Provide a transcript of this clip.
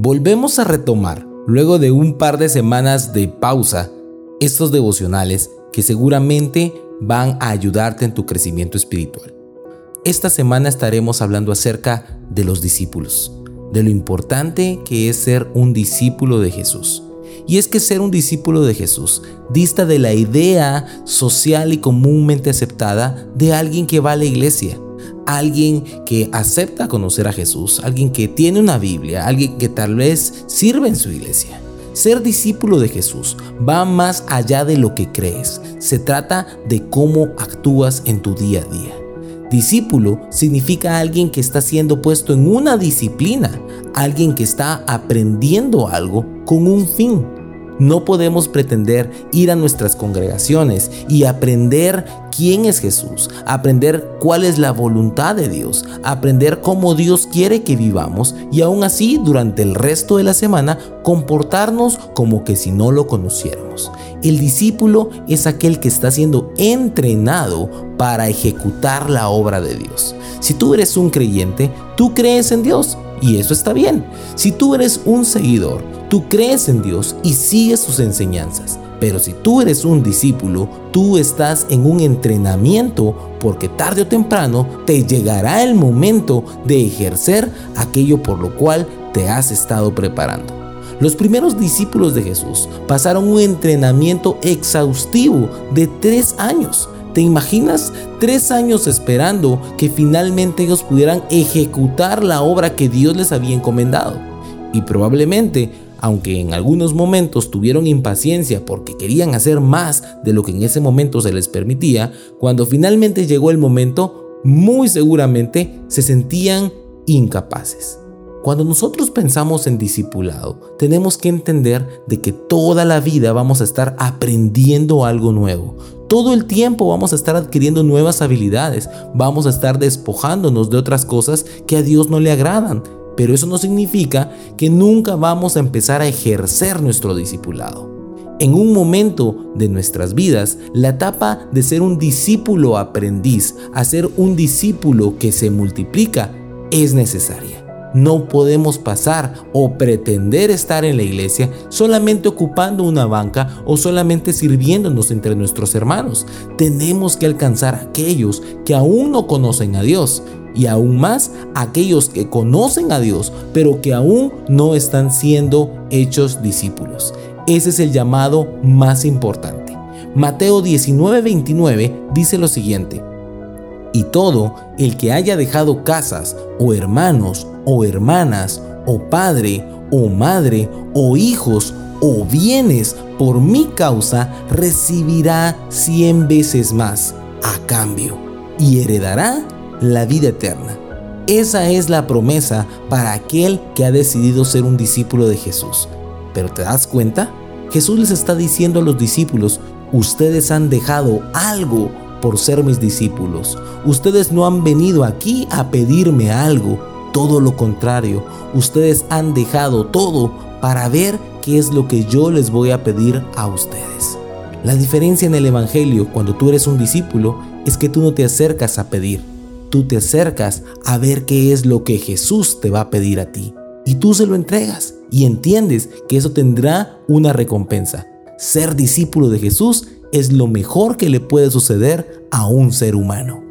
Volvemos a retomar, luego de un par de semanas de pausa, estos devocionales que seguramente van a ayudarte en tu crecimiento espiritual. Esta semana estaremos hablando acerca de los discípulos, de lo importante que es ser un discípulo de Jesús. Y es que ser un discípulo de Jesús dista de la idea social y comúnmente aceptada de alguien que va a la iglesia, alguien que acepta conocer a Jesús, alguien que tiene una Biblia, alguien que tal vez sirve en su iglesia. Ser discípulo de Jesús va más allá de lo que crees. Se trata de cómo actúas en tu día a día. Discípulo significa alguien que está siendo puesto en una disciplina, alguien que está aprendiendo algo con un fin. No podemos pretender ir a nuestras congregaciones y aprender quién es Jesús, aprender cuál es la voluntad de Dios, aprender cómo Dios quiere que vivamos y aún así durante el resto de la semana comportarnos como que si no lo conociéramos. El discípulo es aquel que está siendo entrenado para ejecutar la obra de Dios. Si tú eres un creyente, tú crees en Dios y eso está bien. Si tú eres un seguidor, tú crees en Dios y sigues sus enseñanzas. Pero si tú eres un discípulo, tú estás en un entrenamiento porque tarde o temprano te llegará el momento de ejercer aquello por lo cual te has estado preparando. Los primeros discípulos de Jesús pasaron un entrenamiento exhaustivo de tres años ¿Te imaginas tres años esperando que finalmente ellos pudieran ejecutar la obra que Dios les había encomendado? Y probablemente, aunque en algunos momentos tuvieron impaciencia porque querían hacer más de lo que en ese momento se les permitía, cuando finalmente llegó el momento, muy seguramente se sentían incapaces. Cuando nosotros pensamos en discipulado, tenemos que entender de que toda la vida vamos a estar aprendiendo algo nuevo. Todo el tiempo vamos a estar adquiriendo nuevas habilidades, vamos a estar despojándonos de otras cosas que a Dios no le agradan. Pero eso no significa que nunca vamos a empezar a ejercer nuestro discipulado. En un momento de nuestras vidas, la etapa de ser un discípulo aprendiz a ser un discípulo que se multiplica es necesaria. No podemos pasar o pretender estar en la iglesia solamente ocupando una banca o solamente sirviéndonos entre nuestros hermanos. Tenemos que alcanzar a aquellos que aún no conocen a Dios y aún más aquellos que conocen a Dios pero que aún no están siendo hechos discípulos. Ese es el llamado más importante. Mateo 19:29 dice lo siguiente. Y todo el que haya dejado casas o hermanos o hermanas, o padre, o madre, o hijos, o bienes por mi causa, recibirá cien veces más a cambio y heredará la vida eterna. Esa es la promesa para aquel que ha decidido ser un discípulo de Jesús. Pero ¿te das cuenta? Jesús les está diciendo a los discípulos, ustedes han dejado algo por ser mis discípulos. Ustedes no han venido aquí a pedirme algo, todo lo contrario, ustedes han dejado todo para ver qué es lo que yo les voy a pedir a ustedes. La diferencia en el Evangelio cuando tú eres un discípulo es que tú no te acercas a pedir, tú te acercas a ver qué es lo que Jesús te va a pedir a ti. Y tú se lo entregas y entiendes que eso tendrá una recompensa. Ser discípulo de Jesús es lo mejor que le puede suceder a un ser humano.